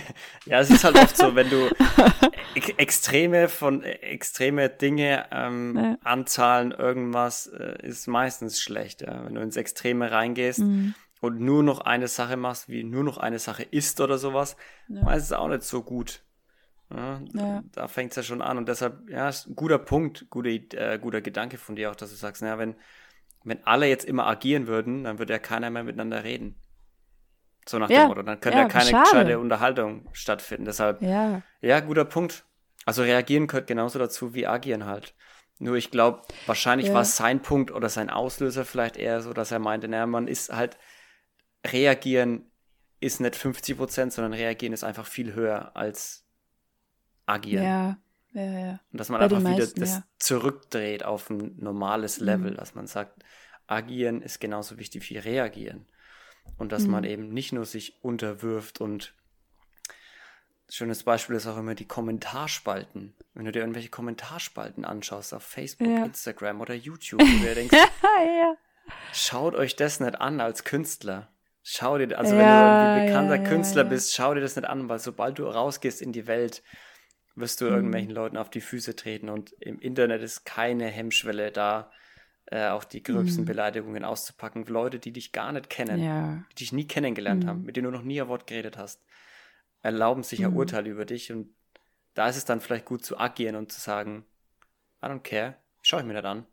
ja, es ist halt oft so, wenn du extreme von extreme Dinge ähm, ja. anzahlen, irgendwas äh, ist meistens schlecht. Ja? Wenn du ins Extreme reingehst mhm. und nur noch eine Sache machst, wie nur noch eine Sache ist oder sowas, ja. meistens auch nicht so gut. Ja, ja. Da fängt es ja schon an und deshalb, ja, ist ein guter Punkt, guter, äh, guter Gedanke von dir auch, dass du sagst, naja, wenn, wenn alle jetzt immer agieren würden, dann würde ja keiner mehr miteinander reden. So nach ja, dem Motto. Dann könnte ja, ja keine schade. gescheite Unterhaltung stattfinden. Deshalb, ja. ja, guter Punkt. Also reagieren gehört genauso dazu wie agieren halt. Nur ich glaube, wahrscheinlich ja. war sein Punkt oder sein Auslöser vielleicht eher so, dass er meinte, naja, man ist halt, reagieren ist nicht 50 Prozent, sondern reagieren ist einfach viel höher als agieren. Ja, ja, ja. Und dass man Bei einfach wieder meisten, das ja. zurückdreht auf ein normales Level, mhm. dass man sagt, agieren ist genauso wichtig wie reagieren. Und dass mhm. man eben nicht nur sich unterwirft und schönes Beispiel ist auch immer die Kommentarspalten. Wenn du dir irgendwelche Kommentarspalten anschaust auf Facebook, ja. Instagram oder YouTube, wo du denkst, ja. schaut euch das nicht an als Künstler. Schau dir, also ja, wenn du ein bekannter Künstler bist, schau dir das nicht an, weil sobald du rausgehst in die Welt, wirst du mhm. irgendwelchen Leuten auf die Füße treten und im Internet ist keine Hemmschwelle da, äh, auch die gröbsten mhm. Beleidigungen auszupacken. Leute, die dich gar nicht kennen, ja. die dich nie kennengelernt mhm. haben, mit denen du noch nie ein Wort geredet hast, erlauben sich ein mhm. Urteil über dich. Und da ist es dann vielleicht gut zu agieren und zu sagen, I don't care, schau ich mir das an.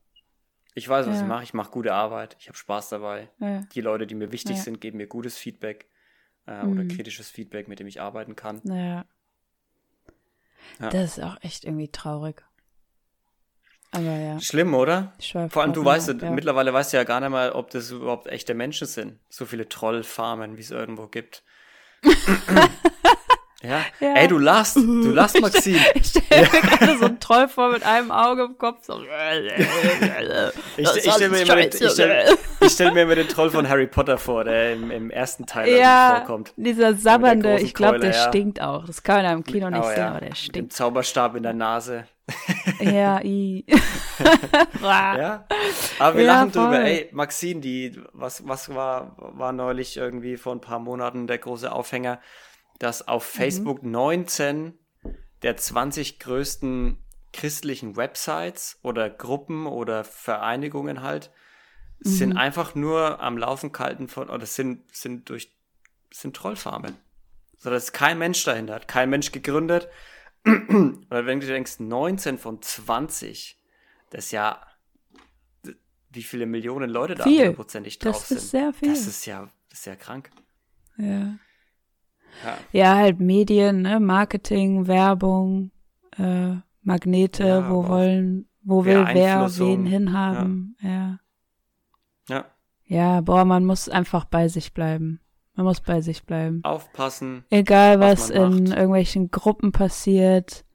Ich weiß, was ja. ich mache, ich mache gute Arbeit, ich habe Spaß dabei. Ja. Die Leute, die mir wichtig sind, geben mir gutes Feedback äh, oder mhm. kritisches Feedback, mit dem ich arbeiten kann. Ja. Das ist auch echt irgendwie traurig. Aber ja. Schlimm, oder? Vor allem, du weißt, ja. mittlerweile weißt du ja gar nicht mal, ob das überhaupt echte Menschen sind. So viele Trollfarmen, wie es irgendwo gibt. ja. ja. Ey, du lachst, du lachst, Maxim. ich stelle mir gerade so einen Troll vor mit einem Auge im Kopf. So. ich ich stelle mir, immer den, stell, stell mir immer den Troll von Harry Potter vor, der im, im ersten Teil ja, vorkommt. Dieser sabbernde, ich glaube, der ja. stinkt auch. Das kann man ja im Kino nicht oh, sehen, aber der stinkt. Mit dem Zauberstab in der Nase. Ja, i. ja. Aber wir ja, lachen voll. drüber. Ey, Maxine, die, was, was war, war neulich irgendwie vor ein paar Monaten der große Aufhänger, dass auf mhm. Facebook mhm. 19 der 20 größten christlichen Websites oder Gruppen oder Vereinigungen halt mhm. sind einfach nur am Laufen gehalten von, oder sind, sind durch, sind Trollfarmen. So, dass kein Mensch dahinter hat, kein Mensch gegründet, oder wenn du denkst, 19 von 20, das ist ja, wie viele Millionen Leute da hundertprozentig drauf sind. Das ist sehr viel. Das ist ja, das ist ja krank. Ja. Ja, ja halt Medien, ne? Marketing, Werbung, äh, Magnete, ja, wo wollen, wo will wer wen hinhaben, ja. ja. Ja. Boah, man muss einfach bei sich bleiben. Man muss bei sich bleiben. Aufpassen. Egal, was, was in macht. irgendwelchen Gruppen passiert.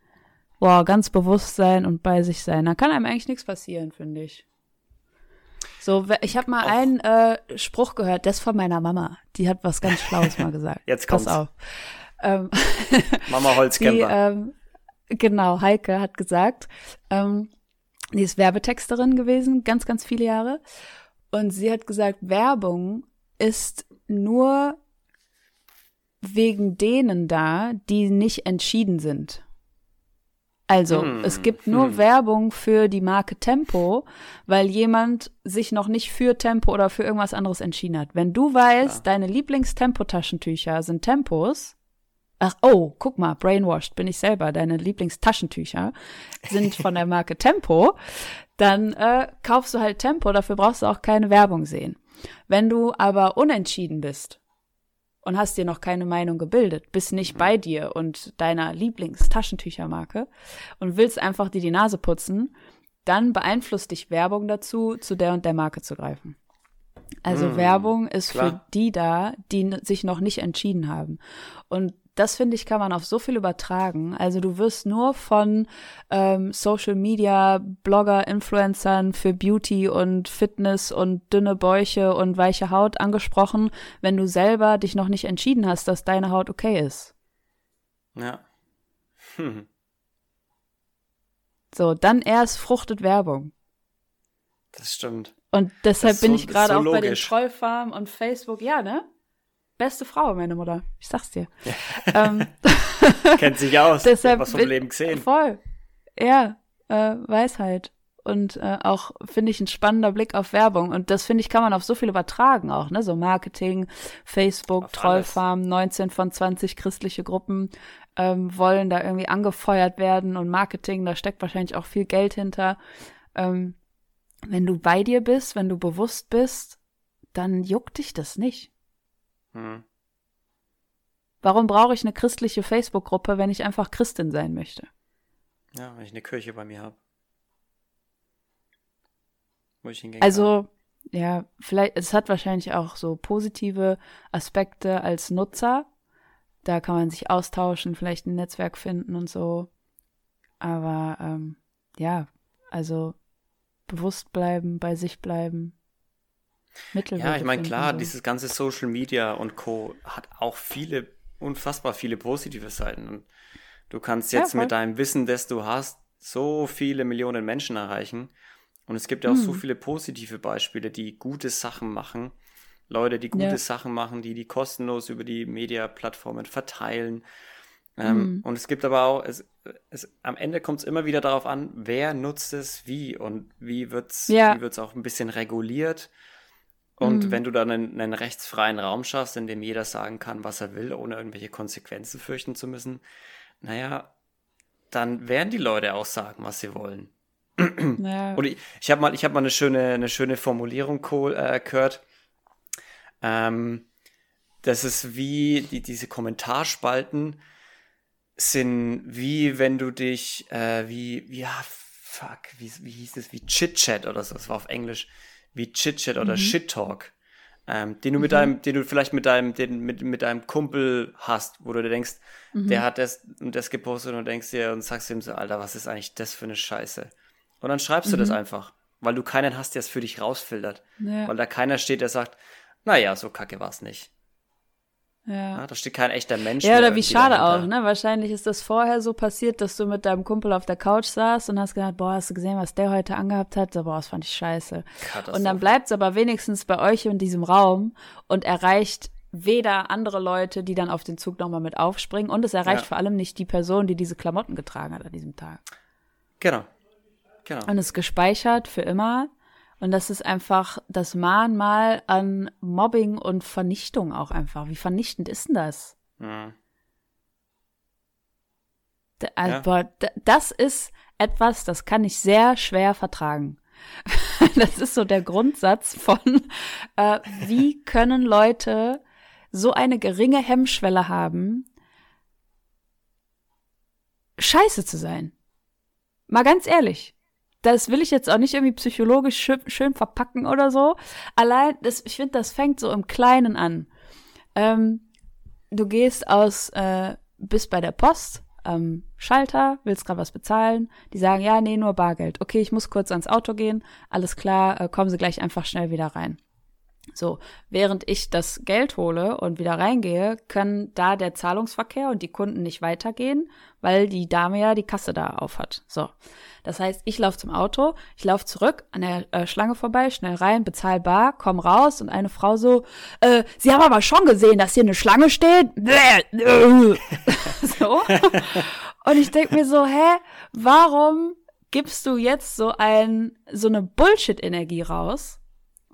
Boah, ganz bewusst sein und bei sich sein. Da kann einem eigentlich nichts passieren, finde ich. So, ich habe mal Auch. einen äh, Spruch gehört, das von meiner Mama. Die hat was ganz Schlaues mal gesagt. Jetzt kommt's. Pass auf. Ähm, Mama Holzkämper. ähm, genau, Heike hat gesagt, ähm, die ist Werbetexterin gewesen, ganz, ganz viele Jahre. Und sie hat gesagt, Werbung ist nur wegen denen da, die nicht entschieden sind. Also, hm, es gibt nur hm. Werbung für die Marke Tempo, weil jemand sich noch nicht für Tempo oder für irgendwas anderes entschieden hat. Wenn du weißt, ja. deine Lieblingstempo-Taschentücher sind Tempos, ach, oh, guck mal, brainwashed bin ich selber, deine Lieblingstaschentücher sind von der Marke Tempo, dann äh, kaufst du halt Tempo, dafür brauchst du auch keine Werbung sehen. Wenn du aber unentschieden bist und hast dir noch keine Meinung gebildet, bist nicht bei dir und deiner Lieblingstaschentüchermarke und willst einfach dir die Nase putzen, dann beeinflusst dich Werbung dazu, zu der und der Marke zu greifen. Also mmh, Werbung ist klar. für die da, die sich noch nicht entschieden haben. Und das finde ich, kann man auf so viel übertragen. Also du wirst nur von ähm, Social Media, Blogger, Influencern für Beauty und Fitness und dünne Bäuche und weiche Haut angesprochen, wenn du selber dich noch nicht entschieden hast, dass deine Haut okay ist. Ja. Hm. So, dann erst fruchtet Werbung. Das stimmt. Und deshalb bin so, ich gerade so auch bei den Trollfarmen und Facebook, ja, ne? Beste Frau, meine Mutter. Ich sag's dir. Ja. Ähm, Kennt sich aus. deshalb was vom Leben gesehen. Voll. Ja, äh, Weisheit. Und äh, auch finde ich ein spannender Blick auf Werbung. Und das finde ich, kann man auf so viel übertragen auch, ne? So Marketing, Facebook, Trollfarm, 19 von 20 christliche Gruppen ähm, wollen da irgendwie angefeuert werden und Marketing, da steckt wahrscheinlich auch viel Geld hinter. Ähm, wenn du bei dir bist, wenn du bewusst bist, dann juckt dich das nicht. Hm. Warum brauche ich eine christliche Facebook-Gruppe, wenn ich einfach Christin sein möchte? Ja, wenn ich eine Kirche bei mir habe. Wo ich hingehen Also, kann. ja, vielleicht, es hat wahrscheinlich auch so positive Aspekte als Nutzer. Da kann man sich austauschen, vielleicht ein Netzwerk finden und so. Aber ähm, ja, also bewusst bleiben, bei sich bleiben. Ja, ich meine, klar, dieses ganze Social Media und Co. hat auch viele, unfassbar viele positive Seiten. Und du kannst jetzt ja, mit deinem Wissen, das du hast, so viele Millionen Menschen erreichen. Und es gibt ja auch hm. so viele positive Beispiele, die gute Sachen machen. Leute, die gute ja. Sachen machen, die die kostenlos über die Media-Plattformen verteilen. Ähm, mm. Und es gibt aber auch, es, es, am Ende kommt es immer wieder darauf an, wer nutzt es wie und wie wird es ja. auch ein bisschen reguliert. Und mm. wenn du dann einen, einen, rechtsfreien Raum schaffst, in dem jeder sagen kann, was er will, ohne irgendwelche Konsequenzen fürchten zu müssen, naja, dann werden die Leute auch sagen, was sie wollen. Ja. Und ich, ich habe mal, ich hab mal eine schöne, eine schöne Formulierung äh, gehört. Ähm, das ist wie die, diese Kommentarspalten sind wie wenn du dich, äh, wie, wie, ja, fuck, wie, wie hieß es, wie Chit-Chat oder so, das war auf Englisch, wie Chit-Chat oder mhm. Shit-Talk, ähm, den du mit mhm. deinem, den du vielleicht mit deinem, den, mit, mit deinem Kumpel hast, wo du dir denkst, mhm. der hat das und das gepostet und denkst dir und sagst ihm so, Alter, was ist eigentlich das für eine Scheiße? Und dann schreibst du das mhm. einfach, weil du keinen hast, der es für dich rausfiltert. Ja. Weil da keiner steht, der sagt, naja, so kacke war es nicht. Ja. ja. Da steht kein echter Mensch. Ja, oder wie schade dahinter. auch, ne? Wahrscheinlich ist das vorher so passiert, dass du mit deinem Kumpel auf der Couch saßt und hast gedacht, boah, hast du gesehen, was der heute angehabt hat? So, boah, das fand ich scheiße. Und dann bleibt es aber wenigstens bei euch in diesem Raum und erreicht weder andere Leute, die dann auf den Zug nochmal mit aufspringen und es erreicht ja. vor allem nicht die Person, die diese Klamotten getragen hat an diesem Tag. Genau. Genau. Und es ist gespeichert für immer. Und das ist einfach das Mahnmal an Mobbing und Vernichtung auch einfach. Wie vernichtend ist denn das? Mhm. Aber ja. das ist etwas, das kann ich sehr schwer vertragen. das ist so der Grundsatz von, äh, wie können Leute so eine geringe Hemmschwelle haben, scheiße zu sein. Mal ganz ehrlich das will ich jetzt auch nicht irgendwie psychologisch schön, schön verpacken oder so. Allein, das, ich finde, das fängt so im Kleinen an. Ähm, du gehst aus, äh, bist bei der Post, ähm, Schalter, willst gerade was bezahlen. Die sagen, ja, nee, nur Bargeld. Okay, ich muss kurz ans Auto gehen. Alles klar, äh, kommen Sie gleich einfach schnell wieder rein. So, während ich das Geld hole und wieder reingehe, kann da der Zahlungsverkehr und die Kunden nicht weitergehen, weil die Dame ja die Kasse da auf hat. So. Das heißt, ich laufe zum Auto, ich laufe zurück an der äh, Schlange vorbei, schnell rein, bezahl bar, komm raus und eine Frau so, äh, Sie haben aber schon gesehen, dass hier eine Schlange steht. so. Und ich denk mir so, hä, warum gibst du jetzt so ein, so eine Bullshit-Energie raus?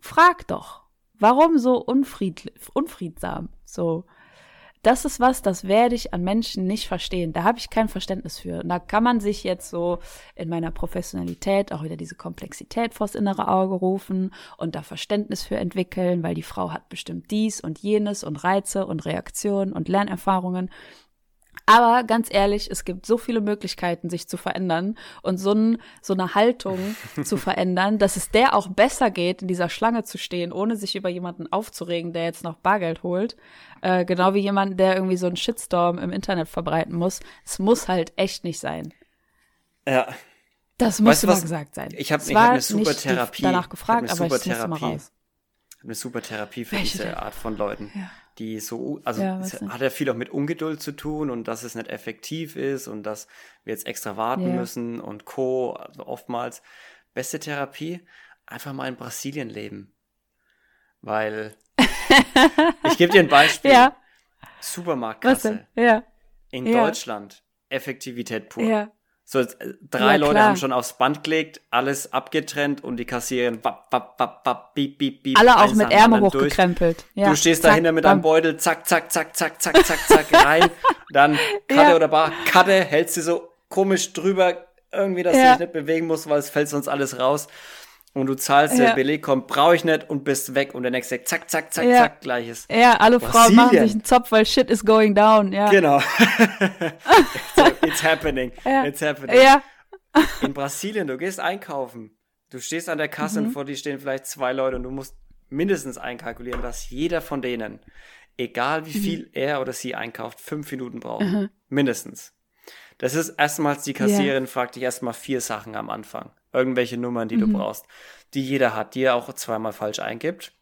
Frag doch. Warum so unfried, unfriedsam? So, das ist was, das werde ich an Menschen nicht verstehen. Da habe ich kein Verständnis für. Und da kann man sich jetzt so in meiner Professionalität auch wieder diese Komplexität vors innere Auge rufen und da Verständnis für entwickeln, weil die Frau hat bestimmt dies und jenes und Reize und Reaktionen und Lernerfahrungen. Aber ganz ehrlich, es gibt so viele Möglichkeiten, sich zu verändern und so, ein, so eine Haltung zu verändern, dass es der auch besser geht, in dieser Schlange zu stehen, ohne sich über jemanden aufzuregen, der jetzt noch Bargeld holt. Äh, genau wie jemand, der irgendwie so einen Shitstorm im Internet verbreiten muss. Es muss halt echt nicht sein. Ja. Das muss immer gesagt sein. Ich habe hab eine super Therapie. danach gefragt, aber ich muss mal raus. Eine super Therapie für Welche diese Art von Leuten. Ja die so, also ja, hat ja viel auch mit Ungeduld zu tun und dass es nicht effektiv ist und dass wir jetzt extra warten yeah. müssen und Co. Also oftmals beste Therapie, einfach mal in Brasilien leben. Weil ich gebe dir ein Beispiel. Ja. Supermarktkasse. Ja. In Ja. Deutschland. Effektivität pur. Ja. So, äh, drei Ja, Leute klar. haben schon aufs Band gelegt, alles abgetrennt und die Kassiererin wapp, wapp, wapp, wapp, biep, biep, biep. Alle auch mit Ärmel hochgekrempelt. Ja. Du stehst Zack, dahinter mit bam. einem Beutel, zack, zack, zack, zack, zack, zack, zack, rein. Dann Karte Ja. oder Bar, Karte, hältst du so komisch drüber, irgendwie, dass du Ja. dich nicht bewegen musst, weil es fällt sonst alles raus. Und du zahlst, der Ja. Beleg kommt, brauche ich nicht und bist weg. Und der nächste sagt, zack, zack, zack, Ja. zack, gleiches. Ja, alle Frauen machen sich einen Zopf, weil shit is going down. Ja. Genau. so, it's happening. Ja. It's happening. Ja. In Brasilien, du gehst einkaufen. Du stehst an der Kasse Mhm. und vor dir stehen vielleicht zwei Leute und du musst mindestens einkalkulieren, dass jeder von denen, egal Mhm. wie viel er oder sie einkauft, fünf Minuten braucht. Mindestens. Das ist erstmals, die Kassiererin fragt dich erstmal vier Sachen am Anfang. Irgendwelche Nummern, die Mhm. du brauchst, die jeder hat, die er auch zweimal falsch eingibt.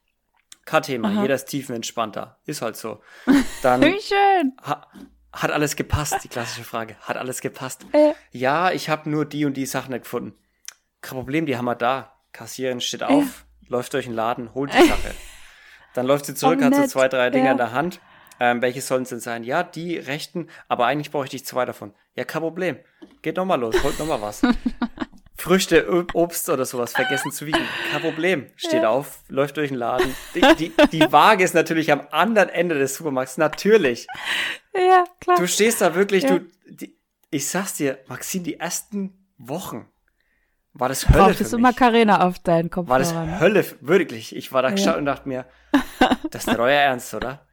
Kein Thema, Aha. jeder ist tiefenentspannter. Ist halt so. Dann Wie schön. ha, hat alles gepasst? Die klassische Frage. Hat alles gepasst? Ja. Ja, ich habe nur die und die Sachen nicht gefunden. Kein Problem, die haben wir da. Kassiererin steht auf, läuft durch den Laden, holt die Sache. Dann läuft sie zurück, Oh, hat so zwei, drei Dinger Ja. in der Hand. Ähm, welche sollen es denn sein? Ja, die rechten, aber eigentlich brauche ich zwei davon. Ja, kein Problem. Geht nochmal los, holt nochmal was. Früchte, Obst oder sowas vergessen zu wiegen. Kein Problem. Steht auf, läuft durch den Laden. Die, die, die Waage ist natürlich am anderen Ende des Supermarkts. Natürlich. Ja, klar. Du stehst da wirklich, Ja. du, die, ich sag's dir, Maxine, die ersten Wochen war das Hölle Brauchtest für du mich. Macarena auf deinen War das? Hölle, wirklich. Ich war da gestanden und dachte mir, das ist nicht euer Ernst, oder?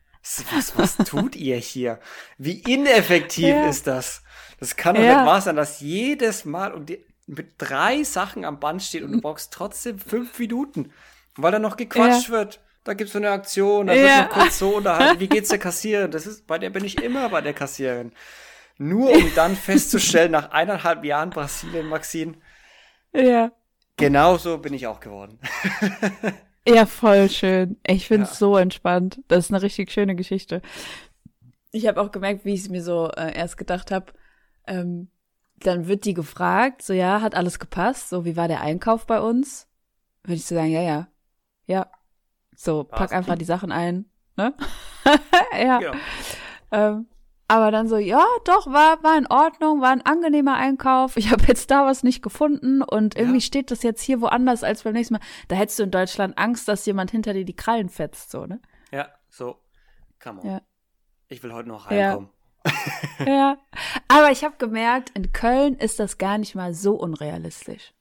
Was, was tut ihr hier? Wie ineffektiv Ja. ist das? Das kann doch Ja. nicht wahr sein, dass jedes Mal und die, mit drei Sachen am Band steht und du brauchst trotzdem fünf Minuten, weil da noch gequatscht wird. Da gibt's so eine Aktion, da wird Ja. noch kurz so unterhalten. Wie geht's der Kassiererin? Das ist, bei der bin ich immer bei der Kassiererin. Nur um dann festzustellen, nach eineinhalb Jahren Brasilien, Maxine, Ja. genauso bin ich auch geworden. Ja, voll schön. Ich finde es Ja. so entspannt. Das ist eine richtig schöne Geschichte. Ich habe auch gemerkt, wie ich es mir so äh, erst gedacht habe. Ähm, dann wird die gefragt, so ja, hat alles gepasst? So, wie war der Einkauf bei uns? Würde ich so sagen, ja, ja. Ja. So, pack einfach die Sachen ein. Ne? ja. Genau. Ähm, aber dann so, ja, doch, war, war in Ordnung, war ein angenehmer Einkauf. Ich habe jetzt da was nicht gefunden und irgendwie Ja. steht das jetzt hier woanders als beim nächsten Mal. Da hättest du in Deutschland Angst, dass jemand hinter dir die Krallen fetzt, so, ne? Ja, so. Come on. Ja. Ich will heute noch heimkommen. Ja. Aber ich habe gemerkt, in Köln ist das gar nicht mal so unrealistisch.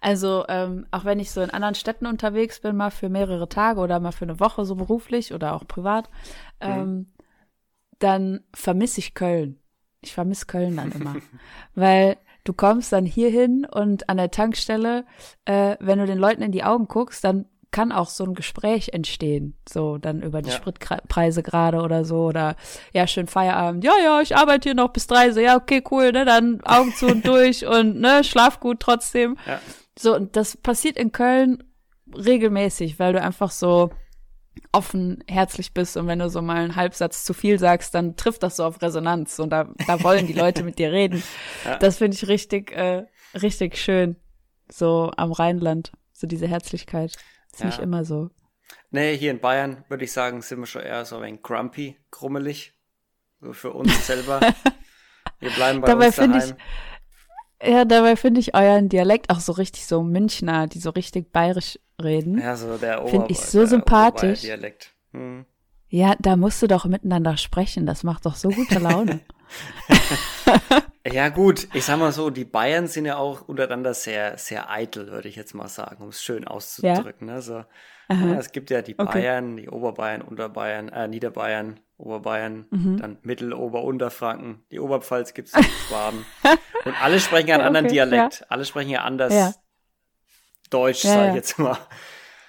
Also, ähm, auch wenn ich so in anderen Städten unterwegs bin, mal für mehrere Tage oder mal für eine Woche, so beruflich oder auch privat, ähm, dann vermisse ich Köln. Ich vermisse Köln dann immer. Weil du kommst dann hier hin und an der Tankstelle, äh, wenn du den Leuten in die Augen guckst, dann kann auch so ein Gespräch entstehen. So, dann über die Ja. Spritpreise gerade oder so. Oder ja, schön Feierabend. Ja, ja, ich arbeite hier noch bis drei. So, ja, okay, cool, ne? Dann Augen zu und durch und ne, schlaf gut trotzdem. Ja. So, und das passiert in Köln regelmäßig, weil du einfach so offen, herzlich bist und wenn du so mal einen Halbsatz zu viel sagst, dann trifft das so auf Resonanz und da, da wollen die Leute mit dir reden. Ja. Das finde ich richtig, äh, richtig schön. So am Rheinland, so diese Herzlichkeit. Ist Ja. nicht immer so. Nee, hier in Bayern würde ich sagen, sind wir schon eher so ein grumpy, grummelig. So für uns selber. Wir bleiben bei Dabei uns finde daheim. Ja, dabei finde ich euren Dialekt auch so richtig so Münchner, die so richtig bayerisch reden. Ja, ja, so der Ober Find ich so sympathisch. Oberbayern-Dialekt. Hm. da musst du doch miteinander sprechen. Das macht doch so gute Laune. Ja, gut, ich sag mal so, die Bayern sind ja auch untereinander sehr, sehr eitel, würde ich jetzt mal sagen, um es schön auszudrücken. Ne? So, ja, es gibt ja die Okay. Bayern, die Oberbayern, Unterbayern, äh, Niederbayern, Oberbayern, Mhm. dann Mittel-, Ober-, Unterfranken, die Oberpfalz gibt's in Schwaben. Und alle sprechen ja einen anderen Okay, Dialekt. Alle sprechen ja anders Ja. Deutsch, Ja, sag ich ja. jetzt mal.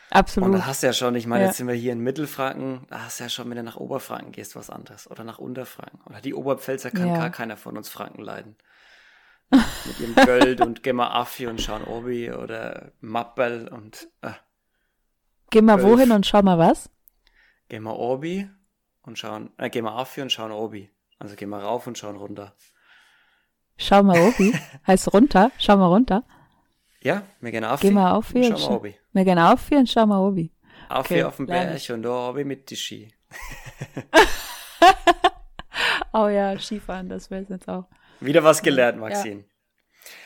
Und Absolut. da hast du ja schon, ich meine, Ja. jetzt sind wir hier in Mittelfranken, da hast du ja schon, wenn du nach Oberfranken gehst, was anderes. Oder nach Unterfranken. Oder die Oberpfälzer kann Ja. gar keiner von uns Franken leiden. Mit ihrem Göld und Gemma Affi und Schauen Obi oder Mappel und äh, Geh mal Zwölf. wohin und schau mal was. Gemma Obi und schauen, äh, Gemma Affi und schauen Obi. Also gehen wir rauf und schauen runter. Schau mal Obi. heißt runter. Schau mal runter. Ja, wir gehen Affi Geh mal auf und hier. und schauen wir Obi. Wir gehen auf hier und schau mal Obi. Auf okay, hier auf dem Berg und da ich mit die Ski. oh ja, Skifahren, das wäre jetzt auch. Wieder was gelernt, Maxine.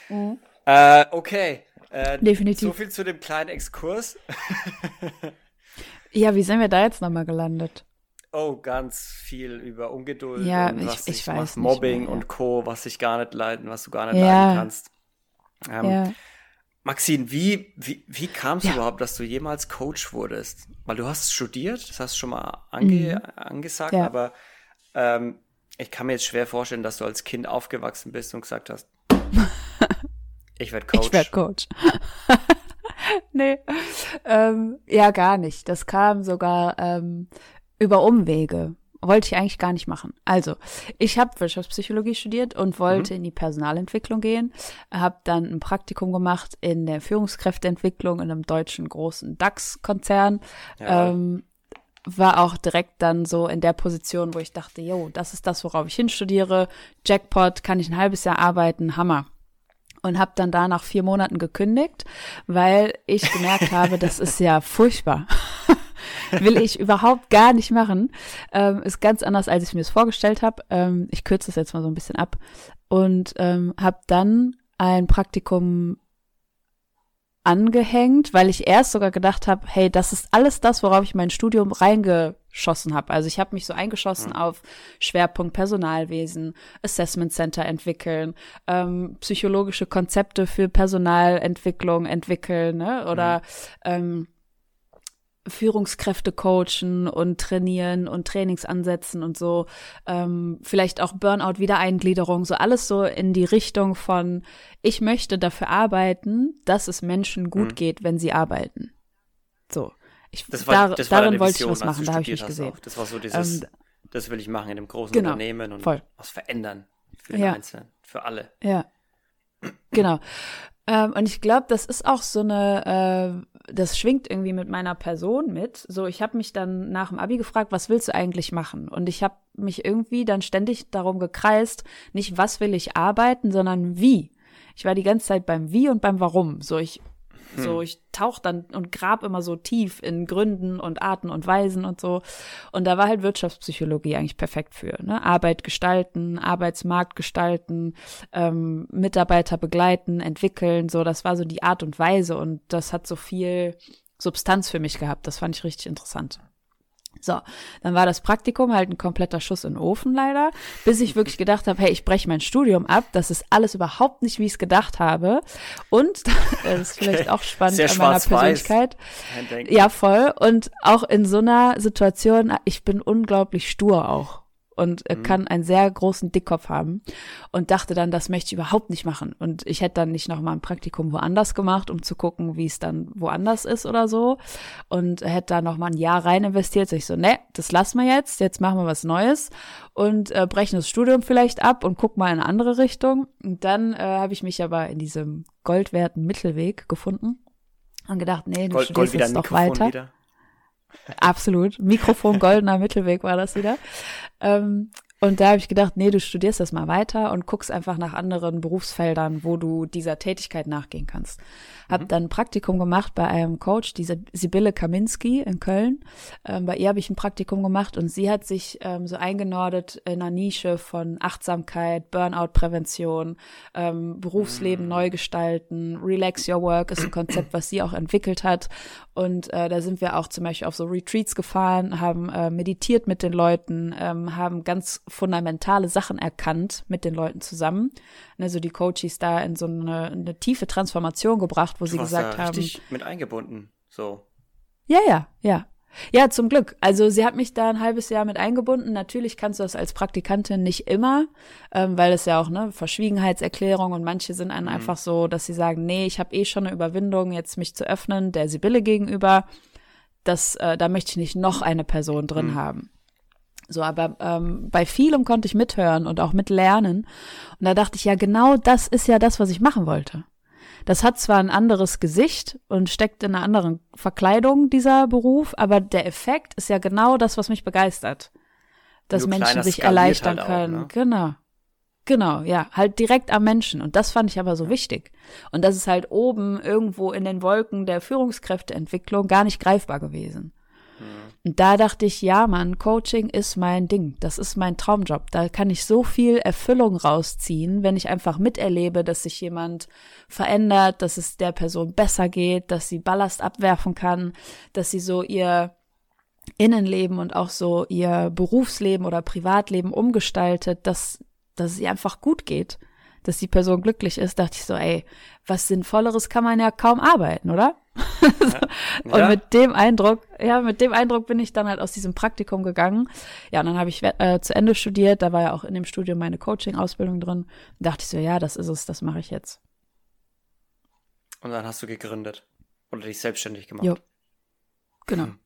Ja. Mhm. Äh, okay. Äh, Definitiv. So viel zu dem kleinen Exkurs. ja, wie sind wir da jetzt nochmal gelandet? Oh, ganz viel über Ungeduld ja, und was ich, ich weiß was Mobbing mehr, ja. und Co., was ich gar nicht leiden, was du gar nicht ja. leiden kannst. Ähm, ja. Maxine, wie, wie, wie kam es ja. überhaupt, dass du jemals Coach wurdest? Weil du hast studiert, das hast du schon mal ange, mhm. angesagt, ja. aber ähm, ich kann mir jetzt schwer vorstellen, dass du als Kind aufgewachsen bist und gesagt hast, ich werde Coach. Ich werde Coach. nee, ähm, ja, gar nicht. Das kam sogar ähm, über Umwege wollte ich eigentlich gar nicht machen. Also, ich habe Wirtschaftspsychologie studiert und wollte mhm. in die Personalentwicklung gehen, habe dann ein Praktikum gemacht in der Führungskräfteentwicklung in einem deutschen großen DAX-Konzern. Ja. Ähm, war auch direkt dann so in der Position, wo ich dachte, jo, das ist das, worauf ich hinstudiere. Jackpot, kann ich ein halbes Jahr arbeiten, Hammer und habe dann da nach vier Monaten gekündigt, weil ich gemerkt habe, das ist ja furchtbar. Will ich überhaupt gar nicht machen. Ähm, ist ganz anders, als ich mir es vorgestellt habe. Ähm, ich kürze das jetzt mal so ein bisschen ab. Und ähm, habe dann ein Praktikum angehängt, weil ich erst sogar gedacht habe, hey, das ist alles das, worauf ich mein Studium reingeschossen habe. Also ich habe mich so eingeschossen mhm. auf Schwerpunkt Personalwesen, Assessment Center entwickeln, ähm, psychologische Konzepte für Personalentwicklung entwickeln, ne? Oder mhm. ähm, Führungskräfte coachen und trainieren und Trainingsansätzen und so, ähm, vielleicht auch Burnout-Wiedereingliederung, so alles so in die Richtung von, ich möchte dafür arbeiten, dass es Menschen gut mhm. geht, wenn sie arbeiten. So. Ich, das war, da, das war darin wollte ich was machen, da habe ich mich gesehen. Auch. Das war so dieses, ähm, das will ich machen in einem großen genau, Unternehmen und voll. was verändern für den ja. Einzelnen, für alle. Ja. Genau. Ähm, und ich glaube, das ist auch so eine, äh, das schwingt irgendwie mit meiner Person mit. So, ich habe mich dann nach dem Abi gefragt, was willst du eigentlich machen? Und ich habe mich irgendwie dann ständig darum gekreist, nicht was will ich arbeiten, sondern wie. Ich war die ganze Zeit beim Wie und beim Warum. So, ich so, hm. ich tauch dann und grab immer so tief in Gründen und Arten und Weisen und so. Und da war halt Wirtschaftspsychologie eigentlich perfekt für. Ne? Arbeit gestalten, Arbeitsmarkt gestalten, ähm, Mitarbeiter begleiten, entwickeln. So, das war so die Art und Weise und das hat so viel Substanz für mich gehabt. Das fand ich richtig interessant. So, dann war das Praktikum halt ein kompletter Schuss in den Ofen leider, bis ich wirklich gedacht habe, hey, ich breche mein Studium ab, das ist alles überhaupt nicht, wie ich es gedacht habe. Und das ist vielleicht auch spannend Sehr an meiner Persönlichkeit. Ja, voll. Und auch in so einer Situation, ich bin unglaublich stur auch und mhm. kann einen sehr großen Dickkopf haben und dachte dann, das möchte ich überhaupt nicht machen. Und ich hätte dann nicht noch mal ein Praktikum woanders gemacht, um zu gucken, wie es dann woanders ist oder so. Und hätte da noch mal ein Jahr rein investiert. So ich so, ne, das lassen wir jetzt. Jetzt machen wir was Neues und äh, brechen das Studium vielleicht ab und gucken mal in eine andere Richtung. Und dann äh, habe ich mich aber in diesem goldwerten Mittelweg gefunden und gedacht, nee, du Gold, studierst Gold jetzt noch weiter. Wieder. Absolut. Mikrofon, goldener Mittelweg war das wieder. Ähm, und da habe ich gedacht, nee, du studierst das mal weiter und guckst einfach nach anderen Berufsfeldern, wo du dieser Tätigkeit nachgehen kannst. Hab mhm. dann ein Praktikum gemacht bei einem Coach, diese Sibylle Kaminski in Köln. Ähm, bei ihr habe ich ein Praktikum gemacht und sie hat sich ähm, so eingenordet in einer Nische von Achtsamkeit, Burnout-Prävention, ähm, Berufsleben mhm. neu gestalten, Relax Your Work ist ein Konzept, was sie auch entwickelt hat. Und äh, da sind wir auch zum Beispiel auf so Retreats gefahren, haben äh, meditiert mit den Leuten, ähm, haben ganz fundamentale Sachen erkannt mit den Leuten zusammen. Also die Coaches da in so eine, eine tiefe Transformation gebracht, wo du sie gesagt da haben. Mit eingebunden, so. Ja, ja, ja. Ja, zum Glück. Also sie hat mich da ein halbes Jahr mit eingebunden. Natürlich kannst du das als Praktikantin nicht immer, ähm, weil es ja auch ne Verschwiegenheitserklärung und manche sind mhm. einfach so, dass sie sagen, nee, ich habe eh schon eine Überwindung, jetzt mich zu öffnen der Sibylle gegenüber. Das, äh, da möchte ich nicht noch eine Person drin mhm. haben. So, aber ähm, bei vielem konnte ich mithören und auch mitlernen. Und da dachte ich, ja, genau das ist ja das, was ich machen wollte. Das hat zwar ein anderes Gesicht und steckt in einer anderen Verkleidung, dieser Beruf, aber der Effekt ist ja genau das, was mich begeistert. Dass Menschen sich erleichtern halt können. Auch, ne? Genau. Genau, ja, halt direkt am Menschen. Und das fand ich aber so wichtig. Und das ist halt oben irgendwo in den Wolken der Führungskräfteentwicklung gar nicht greifbar gewesen. Mhm. Und da dachte ich, ja, Mann, Coaching ist mein Ding. Das ist mein Traumjob. Da kann ich so viel Erfüllung rausziehen, wenn ich einfach miterlebe, dass sich jemand verändert, dass es der Person besser geht, dass sie Ballast abwerfen kann, dass sie so ihr Innenleben und auch so ihr Berufsleben oder Privatleben umgestaltet, dass dass es ihr einfach gut geht, dass die Person glücklich ist, dachte ich so, ey, was Sinnvolleres kann man ja kaum arbeiten, oder? Ja. und mit dem Eindruck, ja, mit dem Eindruck bin ich dann halt aus diesem Praktikum gegangen. Ja, und dann habe ich äh, zu Ende studiert, da war ja auch in dem Studium meine Coaching-Ausbildung drin. Da dachte ich so, ja, das ist es, das mache ich jetzt. Und dann hast du gegründet oder dich selbstständig gemacht. Jo. Genau. Hm.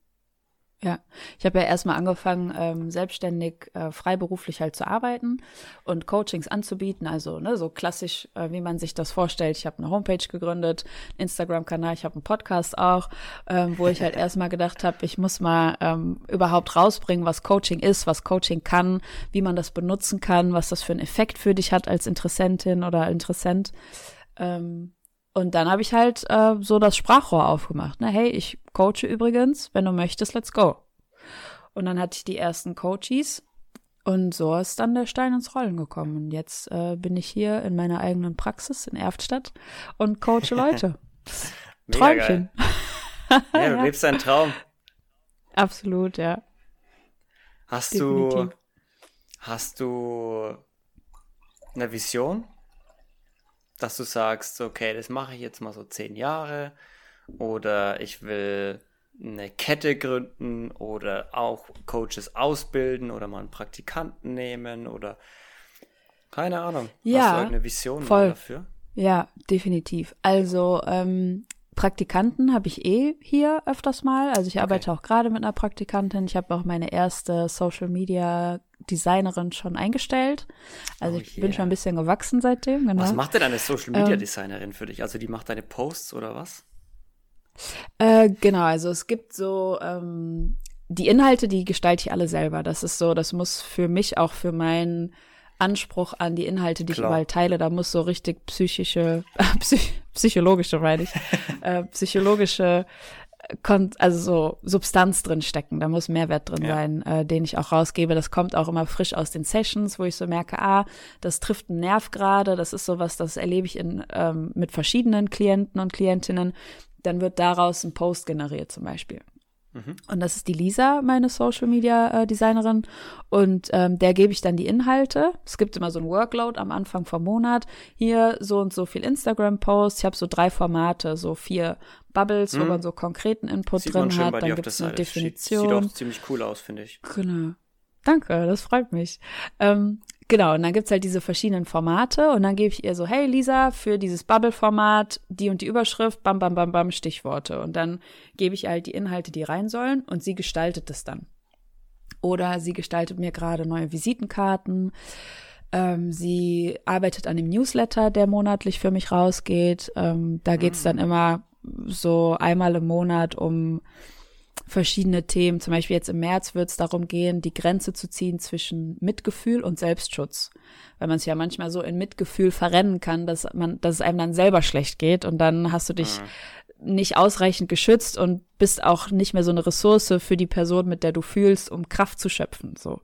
Ja, ich habe ja erstmal angefangen, ähm, selbstständig, äh, freiberuflich halt zu arbeiten und Coachings anzubieten. Also ne, so klassisch, äh, wie man sich das vorstellt. Ich habe eine Homepage gegründet, Instagram-Kanal, ich habe einen Podcast auch, ähm, wo ich halt erstmal gedacht habe, ich muss mal ähm, überhaupt rausbringen, was Coaching ist, was Coaching kann, wie man das benutzen kann, was das für einen Effekt für dich hat als Interessentin oder Interessent. Ähm, und dann habe ich halt äh, so das Sprachrohr aufgemacht. Ne? Hey, ich coache übrigens, wenn du möchtest, let's go. Und dann hatte ich die ersten Coaches und so ist dann der Stein ins Rollen gekommen. Und jetzt äh, bin ich hier in meiner eigenen Praxis in Erftstadt und coache Leute. Träumchen. ja, du ja. lebst deinen Traum. Absolut, ja. Hast Definitiv. du hast du eine Vision? Dass du sagst, okay, das mache ich jetzt mal so zehn Jahre oder ich will eine Kette gründen oder auch Coaches ausbilden oder mal einen Praktikanten nehmen oder keine Ahnung. Ja, Hast du irgendeine Vision voll. dafür? Ja, definitiv. Also ähm, Praktikanten habe ich eh hier öfters mal. Also ich okay. arbeite auch gerade mit einer Praktikantin. Ich habe auch meine erste Social Media Designerin schon eingestellt. Also oh ich yeah. bin schon ein bisschen gewachsen seitdem. Genau. Was macht denn eine Social Media ähm, Designerin für dich? Also die macht deine Posts oder was? Äh, genau, also es gibt so ähm, die Inhalte, die gestalte ich alle selber. Das ist so, das muss für mich auch für meinen Anspruch an die Inhalte, die Klar. ich überall teile, da muss so richtig psychische, psych psychologische, meine ich, äh, psychologische also so Substanz drin stecken, da muss Mehrwert drin ja. sein, äh, den ich auch rausgebe. Das kommt auch immer frisch aus den Sessions, wo ich so merke, ah, das trifft einen Nerv gerade, das ist sowas, das erlebe ich in, ähm, mit verschiedenen Klienten und Klientinnen. Dann wird daraus ein Post generiert zum Beispiel. Mhm. Und das ist die Lisa, meine Social Media äh, Designerin. Und ähm, der gebe ich dann die Inhalte. Es gibt immer so ein Workload am Anfang vom Monat. Hier so und so viel Instagram-Posts. Ich habe so drei Formate, so vier Bubbles, mhm. wo man so konkreten Input Sieht drin hat. Dann gibt es eine Definition. Sieht auch ziemlich cool aus, finde ich. Genau. Danke, das freut mich. Ähm, Genau, und dann gibt's halt diese verschiedenen Formate und dann gebe ich ihr so, hey Lisa, für dieses Bubble-Format die und die Überschrift, bam, bam, bam, bam, Stichworte. Und dann gebe ich halt die Inhalte, die rein sollen und sie gestaltet es dann. Oder sie gestaltet mir gerade neue Visitenkarten. Ähm, sie arbeitet an dem Newsletter, der monatlich für mich rausgeht. Ähm, da geht's dann immer so einmal im Monat um verschiedene Themen. Zum Beispiel jetzt im März wird es darum gehen, die Grenze zu ziehen zwischen Mitgefühl und Selbstschutz. Weil man sich ja manchmal so in Mitgefühl verrennen kann, dass man, dass es einem dann selber schlecht geht und dann hast du dich mhm. nicht ausreichend geschützt und bist auch nicht mehr so eine Ressource für die Person, mit der du fühlst, um Kraft zu schöpfen. So,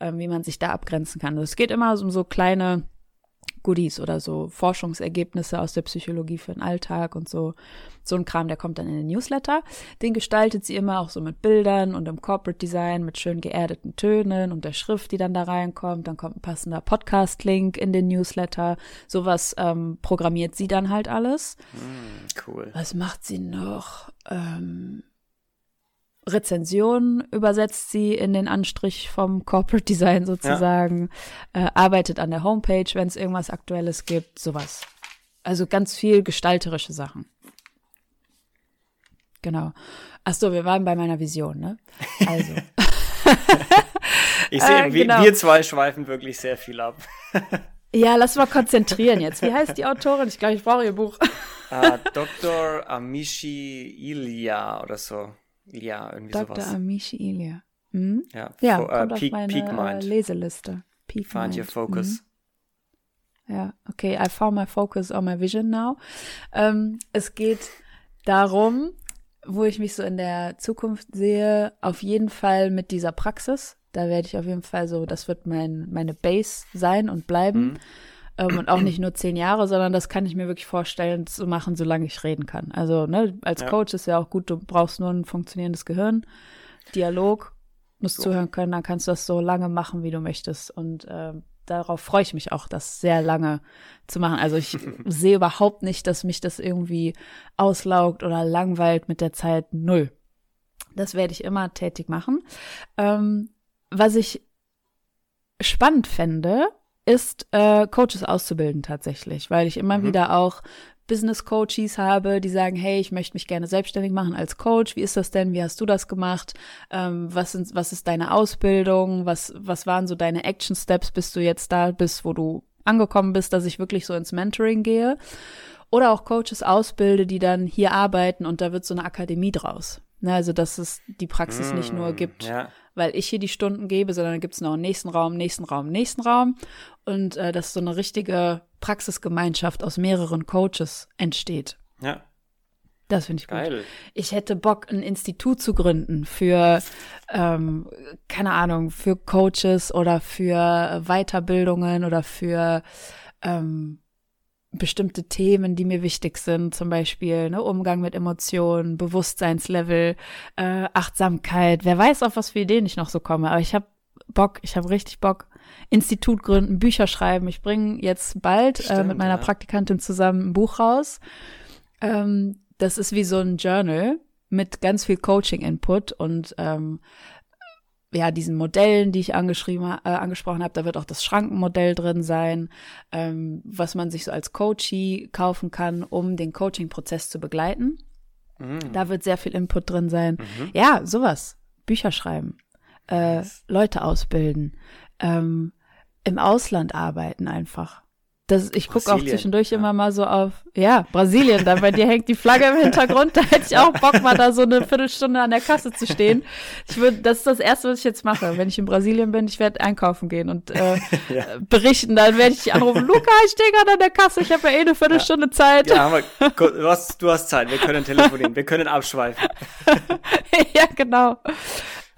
ähm, wie man sich da abgrenzen kann. Also es geht immer um so kleine Goodies oder so Forschungsergebnisse aus der Psychologie für den Alltag und so. So ein Kram, der kommt dann in den Newsletter. Den gestaltet sie immer auch so mit Bildern und im Corporate Design mit schön geerdeten Tönen und der Schrift, die dann da reinkommt. Dann kommt ein passender Podcast-Link in den Newsletter. Sowas ähm, programmiert sie dann halt alles. Mm, cool. Was macht sie noch? Ähm, Rezension übersetzt sie in den Anstrich vom Corporate Design sozusagen, ja. äh, arbeitet an der Homepage, wenn es irgendwas Aktuelles gibt, sowas. Also ganz viel gestalterische Sachen. Genau. Ach so, wir waren bei meiner Vision, ne? Also. ich sehe, äh, genau. wir zwei schweifen wirklich sehr viel ab. ja, lass mal konzentrieren jetzt. Wie heißt die Autorin? Ich glaube, ich brauche ihr Buch. uh, Dr. Amishi Ilya oder so. Ja, irgendwie Dr. sowas. Dr. Amishi Ilya. Hm? Ja, ja for, uh, kommt Peak, auf meine Peak Mind. Leseliste. Peak Find Mind. Your Focus. ja, okay, I found my focus on my vision now. Ähm, es geht darum, wo ich mich so in der Zukunft sehe, auf jeden Fall mit dieser Praxis. Da werde ich auf jeden Fall so, das wird mein, meine Base sein und bleiben. Mhm. Ähm, und auch nicht nur zehn Jahre, sondern das kann ich mir wirklich vorstellen zu machen, solange ich reden kann. Also, ne, als ja. Coach ist ja auch gut, du brauchst nur ein funktionierendes Gehirn, Dialog, musst so. zuhören können, dann kannst du das so lange machen, wie du möchtest. Und äh, darauf freue ich mich auch, das sehr lange zu machen. Also ich sehe überhaupt nicht, dass mich das irgendwie auslaugt oder langweilt mit der Zeit. Null. Das werde ich immer tätig machen. Ähm, was ich spannend fände, ist äh, Coaches auszubilden tatsächlich, weil ich immer mhm. wieder auch Business Coaches habe, die sagen, hey, ich möchte mich gerne selbstständig machen als Coach. Wie ist das denn? Wie hast du das gemacht? Ähm, was, sind, was ist deine Ausbildung? Was, was waren so deine Action Steps, bis du jetzt da bist, wo du angekommen bist, dass ich wirklich so ins Mentoring gehe? Oder auch Coaches ausbilde, die dann hier arbeiten und da wird so eine Akademie draus. Ne, also, dass es die Praxis mm, nicht nur mm, gibt, ja. weil ich hier die Stunden gebe, sondern da gibt es noch einen nächsten Raum, nächsten Raum, nächsten Raum. Und äh, dass so eine richtige Praxisgemeinschaft aus mehreren Coaches entsteht. Ja. Das finde ich Geil. gut. Ich hätte Bock, ein Institut zu gründen für, ähm, keine Ahnung, für Coaches oder für Weiterbildungen oder für ähm, bestimmte Themen, die mir wichtig sind, zum Beispiel ne, Umgang mit Emotionen, Bewusstseinslevel, äh, Achtsamkeit. Wer weiß, auf was für Ideen ich noch so komme. Aber ich habe Bock, ich habe richtig Bock. Institut gründen, Bücher schreiben. Ich bringe jetzt bald Stimmt, äh, mit meiner ja. Praktikantin zusammen ein Buch raus. Ähm, das ist wie so ein Journal mit ganz viel Coaching-Input und ähm, ja, diesen Modellen, die ich angeschrieben, äh, angesprochen habe, da wird auch das Schrankenmodell drin sein, ähm, was man sich so als Coachee kaufen kann, um den Coaching-Prozess zu begleiten. Mhm. Da wird sehr viel Input drin sein. Mhm. Ja, sowas. Bücher schreiben, äh, Leute ausbilden, ähm, im Ausland arbeiten einfach. Das, ich gucke auch zwischendurch ja. immer mal so auf, ja, Brasilien, da bei dir hängt die Flagge im Hintergrund, da hätte ich auch Bock, mal da so eine Viertelstunde an der Kasse zu stehen. Ich würde, das ist das Erste, was ich jetzt mache. Wenn ich in Brasilien bin, ich werde einkaufen gehen und äh, ja. berichten, dann werde ich anrufen, Luca, ich stehe gerade an der Kasse, ich habe ja eh eine Viertelstunde ja. Zeit. Ja, aber du hast, du hast Zeit, wir können telefonieren, wir können abschweifen. ja, genau.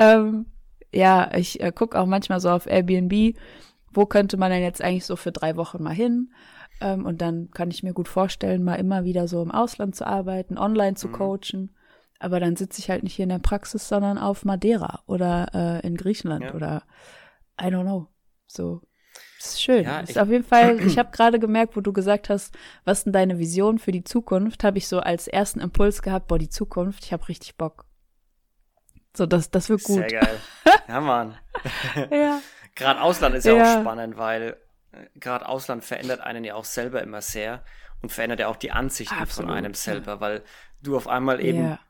Ähm, ja, ich äh, gucke auch manchmal so auf Airbnb, wo könnte man denn jetzt eigentlich so für drei Wochen mal hin? Ähm, und dann kann ich mir gut vorstellen, mal immer wieder so im Ausland zu arbeiten, online zu mhm. coachen. Aber dann sitze ich halt nicht hier in der Praxis, sondern auf Madeira oder äh, in Griechenland ja. oder I don't know. So. Das ist schön. Ja, ist auf jeden Fall, ich habe gerade gemerkt, wo du gesagt hast, was denn deine Vision für die Zukunft, habe ich so als ersten Impuls gehabt, boah, die Zukunft, ich habe richtig Bock. So, das, das wird gut. Sehr geil. Ja, Mann. ja. Gerade Ausland ist ja, ja. auch spannend, weil äh, gerade Ausland verändert einen ja auch selber immer sehr und verändert ja auch die Ansichten Absolut, von einem selber, ja. weil du auf einmal eben yeah.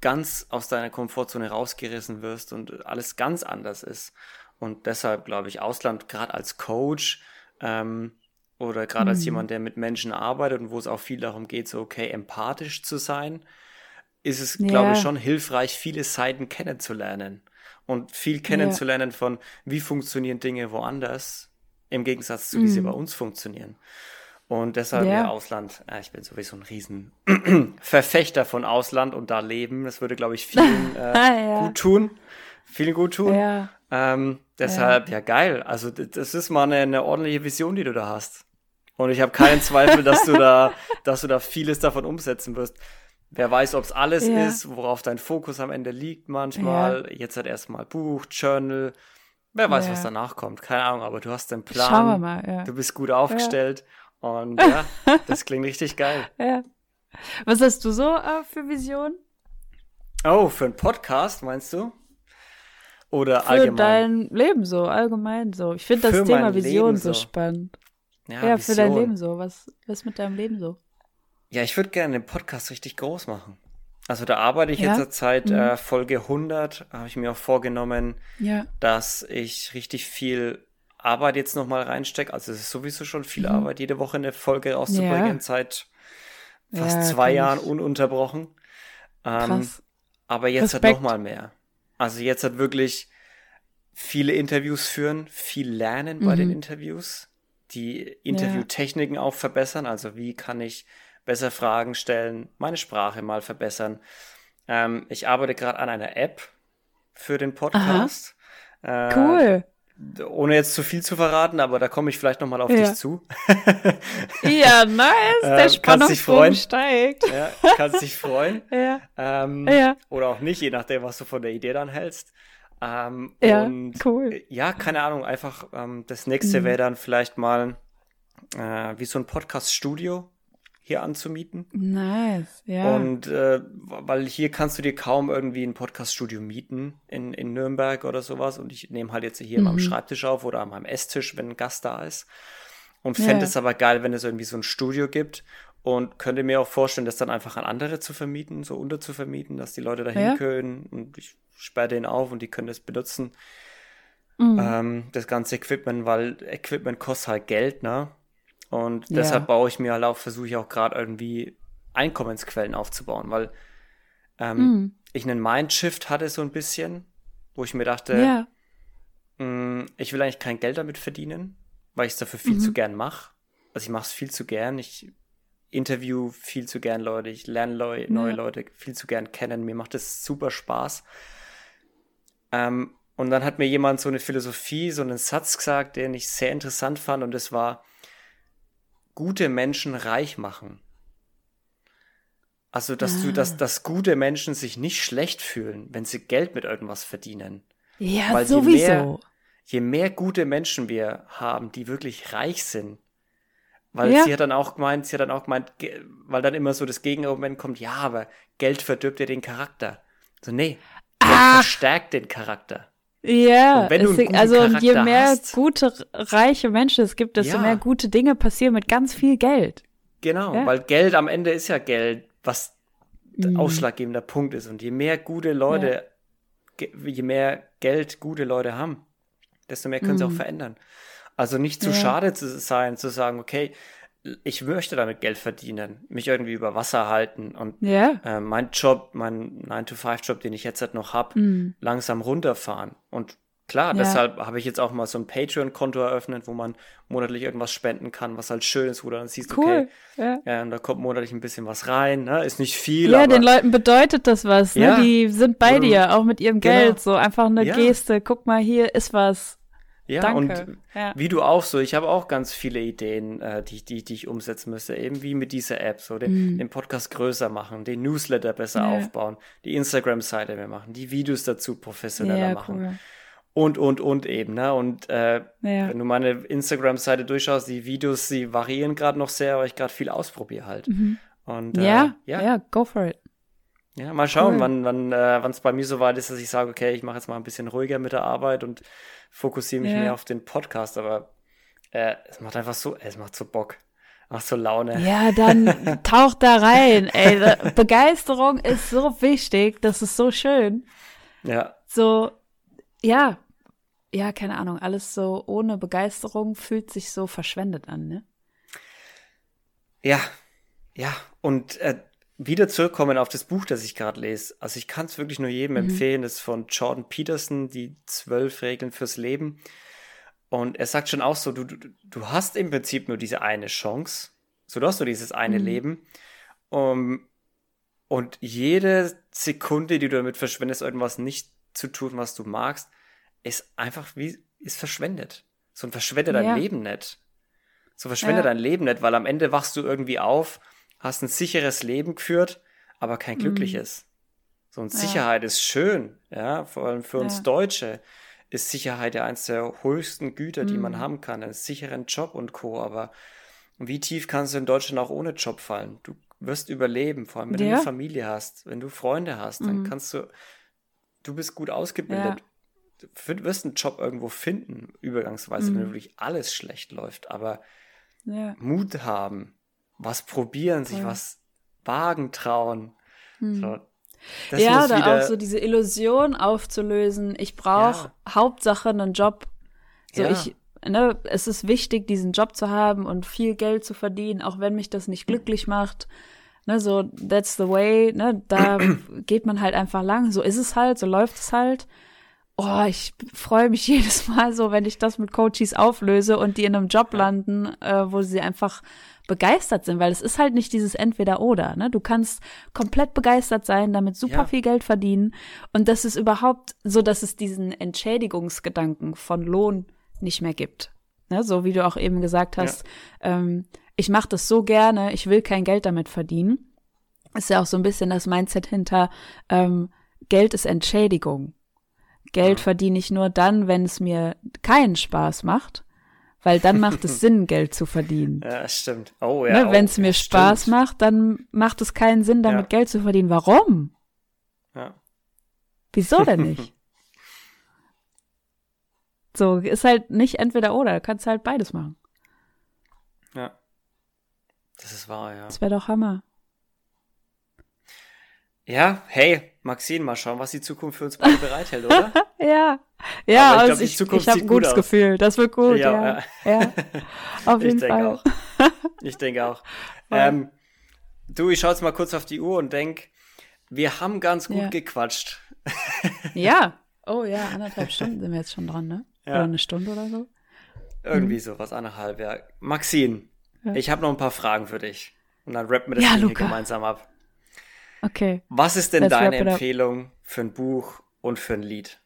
ganz aus deiner Komfortzone rausgerissen wirst und alles ganz anders ist. Und deshalb glaube ich, Ausland gerade als Coach ähm, oder gerade mhm. als jemand, der mit Menschen arbeitet und wo es auch viel darum geht, so okay, empathisch zu sein, ist es, ja. glaube ich, schon hilfreich, viele Seiten kennenzulernen und viel kennenzulernen ja. von, wie funktionieren Dinge woanders, im Gegensatz zu, wie sie mhm. bei uns funktionieren. Und deshalb ja, ja Ausland, ich bin sowieso ein riesen Verfechter von Ausland und da leben. Das würde, glaube ich, vielen äh, ja. gut tun. Vielen gut tun. Ja. Ähm, deshalb, ja. geil. Also das ist mal eine, eine ordentliche Vision, die du da hast. Und ich habe keinen Zweifel, dass du da, dass du da vieles davon umsetzen wirst. Wer weiß, ob es alles ja. ist, worauf dein Fokus am Ende liegt manchmal. Ja. Jetzt hat erstmal Buch, Journal. Wer weiß, ja. was danach kommt. Keine Ahnung, aber du hast den Plan. Schauen wir mal, ja. Du bist gut aufgestellt. Und ja, das klingt richtig geil. Ja. Was hast du so äh, für Visionen? Oh, für einen Podcast, meinst du? Oder für allgemein? Für dein Leben so, allgemein so. Ich finde das Thema Vision so. so spannend. Ja, ja für dein Leben so. Was, was ist mit deinem Leben so? Ja, ich würde gerne den Podcast richtig groß machen. Also da arbeite ich ja? jetzt seit mhm. äh, Folge 100, habe ich mir auch vorgenommen, ja. dass ich richtig viel Arbeit jetzt nochmal reinstecke. Also es ist sowieso schon viel mhm. Arbeit, jede Woche eine Folge rauszubringen, ja. seit fast zwei Jahren ich. ununterbrochen. Ähm, aber jetzt Respekt. hat nochmal mehr. Also jetzt hat wirklich viele Interviews führen, viel lernen mhm. bei den mhm. Interviews die Interviewtechniken auch verbessern. Also wie kann ich besser Fragen stellen, meine Sprache mal verbessern. Ähm, ich arbeite gerade an einer App für den Podcast. Äh, cool. Ohne jetzt zu viel zu verraten, aber da komme ich vielleicht nochmal auf ja. dich zu. ja, nice. Der äh, Spannungsbogen steigt. Ja, kannst dich freuen. ja. Ähm, ja. Oder auch nicht, je nachdem, was du von der Idee dann hältst. Ähm, ja, und, cool. Ja, keine Ahnung, einfach ähm, das nächste mhm. wäre dann vielleicht mal äh, wie so ein Podcast-Studio hier anzumieten. Nice, ja. Und äh, weil hier kannst du dir kaum irgendwie ein Podcast-Studio mieten in, in Nürnberg oder sowas. Und ich nehme halt jetzt hier mhm. am Schreibtisch auf oder an meinem Esstisch, wenn ein Gast da ist. Und fände ja. es aber geil, wenn es irgendwie so ein Studio gibt. Und könnte mir auch vorstellen, das dann einfach an andere zu vermieten, so unterzuvermieten, dass die Leute dahin ja. können. Und ich sperre den auf und die können das benutzen. Mhm. Ähm, das ganze Equipment, weil Equipment kostet halt Geld, ne? Und ja. deshalb baue ich mir halt auch, versuche ich auch gerade irgendwie Einkommensquellen aufzubauen, weil ähm, mhm. ich einen Mindshift hatte so ein bisschen, wo ich mir dachte, ja. mh, mm, ich will eigentlich kein Geld damit verdienen, weil ich es dafür viel mhm. zu gern mache. Also ich mache es viel zu gern. Ich interview viel zu gern Leute, ich lerne Leu neue ja. Leute viel zu gern kennen. Mir macht das super Spaß. Ähm, und dann hat mir jemand so eine Philosophie, so einen Satz gesagt, den ich sehr interessant fand, und das war, gute Menschen reich machen. Also, dass ah. du, dass, dass gute Menschen sich nicht schlecht fühlen, wenn sie Geld mit irgendwas verdienen. Ja, Weil sowieso. Je mehr, je mehr gute Menschen wir haben, die wirklich reich sind, weil ja. sie hat dann auch gemeint, sie hat dann auch gemeint, weil dann immer so das Gegenargument kommt, ja, aber Geld verdirbt ja den Charakter. So, nee, Geld ah. verstärkt den Charakter. Ja, es, also Charakter je mehr hast, gute, reiche Menschen es gibt, desto ja. mehr gute Dinge passieren mit ganz viel Geld. Genau, ja. weil Geld am Ende ist ja Geld, was mhm. ausschlaggebender Punkt ist. Und je mehr gute Leute, ja. je mehr Geld gute Leute haben, desto mehr können mhm. sie auch mhm. verändern. Also nicht zu schade zu sein, zu sagen, okay, ich möchte damit Geld verdienen, mich irgendwie über Wasser halten und ja. äh, mein Job, mein 9-to-5-Job, den ich jetzt halt noch habe, mm. langsam runterfahren. Und klar, ja. deshalb habe ich jetzt auch mal so ein Patreon-Konto eröffnet, wo man monatlich irgendwas spenden kann, was halt schön ist, wo du dann siehst, cool. okay, ja. ja. und da kommt monatlich ein bisschen was rein, ne? ist nicht viel. Ja, den Leuten bedeutet das was, ne? die sind bei dir, auch mit ihrem genau. Geld, so einfach eine Geste, guck mal, hier ist was. Ja, Danke. und ja. wie du auch so, ich habe auch ganz viele Ideen, äh, die, die, die ich umsetzen müsste, eben wie mit dieser App, so den, mm. den Podcast größer machen, den Newsletter besser ja. aufbauen, die Instagram-Seite mehr machen, die Videos dazu professioneller ja, machen. Cool. Und, und, und eben, ne? Und äh, wenn du meine Instagram-Seite durchschaust, die Videos, sie variieren gerade noch sehr, weil ich gerade viel ausprobiere halt. Mhm. Und, äh, ja, ja, go for it. Ja, mal schauen, cool. wann wann äh, es bei mir so weit ist, dass ich sage, okay, ich mache jetzt mal ein bisschen ruhiger mit der Arbeit und fokussiere mich ja. mehr auf den Podcast. Aber äh, es macht einfach so, es macht so Bock. Macht so Laune. Ja, dann tauch da rein. Ey, Begeisterung ist so wichtig. Das ist so schön. Ja. So, ja, ja, keine Ahnung. Alles so ohne Begeisterung fühlt sich so verschwendet an, ne? Ja, ja. Und äh, wieder zurückkommen auf das Buch, das ich gerade lese. Also ich kann es wirklich nur jedem mhm. empfehlen. Das ist von Jordan Peterson, die zwölf Regeln fürs Leben. Und er sagt schon auch so, du, du, du hast im Prinzip nur diese eine Chance. So, du hast nur dieses eine mhm. Leben. Um, und jede Sekunde, die du damit verschwendest, irgendwas nicht zu tun, was du magst, ist einfach wie, ist verschwendet. So ein verschwende dein ja. Leben nicht. So verschwende ja. dein Leben nicht, weil am Ende wachst du irgendwie auf hast ein sicheres Leben geführt, aber kein mhm. glückliches. So, und Sicherheit ja. ist schön, ja, vor allem für uns ja. Deutsche ist Sicherheit ja eines der höchsten Güter, die mhm. man haben kann, einen sicheren Job und Co. Aber wie tief kannst du in Deutschland auch ohne Job fallen? Du wirst überleben, vor allem wenn ja. du eine Familie hast, wenn du Freunde hast, dann mhm. kannst du, du bist gut ausgebildet, du wirst einen Job irgendwo finden, übergangsweise, wenn mhm. wirklich alles schlecht läuft, aber Mut haben, was probieren, sich was wagen, trauen. Hm. So, ja, oder auch so diese Illusion aufzulösen. Ich brauche ja. Hauptsache einen Job. So ja. ich, ne, es ist wichtig, diesen Job zu haben und viel Geld zu verdienen, auch wenn mich das nicht glücklich macht. Ne, so, that's the way, ne, da geht man halt einfach lang. So ist es halt, so läuft es halt. oh, ich freue mich jedes Mal so, wenn ich das mit Coaches auflöse und die in einem Job landen, äh, wo sie einfach begeistert sind, weil es ist halt nicht dieses Entweder-Oder. Ne? Du kannst komplett begeistert sein, damit super ja. viel Geld verdienen und das ist überhaupt so, dass es diesen Entschädigungsgedanken von Lohn nicht mehr gibt. Ne? So wie du auch eben gesagt hast, ja. ähm, ich mache das so gerne, ich will kein Geld damit verdienen. Ist ja auch so ein bisschen das Mindset hinter ähm, Geld ist Entschädigung. Geld verdiene ich nur dann, wenn es mir keinen Spaß macht, weil dann macht es Sinn, Geld zu verdienen. Ja, stimmt. Oh ja. Ne, wenn es mir Spaß stimmt. macht, dann macht es keinen Sinn, damit ja. Geld zu verdienen. Warum? Ja. Wieso denn nicht? so, ist halt nicht entweder oder, kannst halt beides machen. Ja. Das ist wahr, ja. Das wäre doch Hammer. Ja, hey, Maxine, mal schauen, was die Zukunft für uns beide bereithält, oder? ja, ja, Aber ich, also ich, ich habe ein gutes aus. Gefühl. Das wird gut, ja. Ja, ja. auf jeden ich Fall. Auch. Ich denke auch. ähm, du, ich schaue jetzt mal kurz auf die Uhr und denk, wir haben ganz gut ja. gequatscht. ja. Oh ja, anderthalb Stunden sind wir jetzt schon dran, ne? Ja. Oder eine Stunde oder so. Irgendwie mhm. so, was anderthalb, ja. Maxine, ich habe noch ein paar Fragen für dich. Und dann rappen wir das ja, hier gemeinsam ab. Okay. Was ist denn Let's deine Empfehlung für ein Buch und für ein Lied?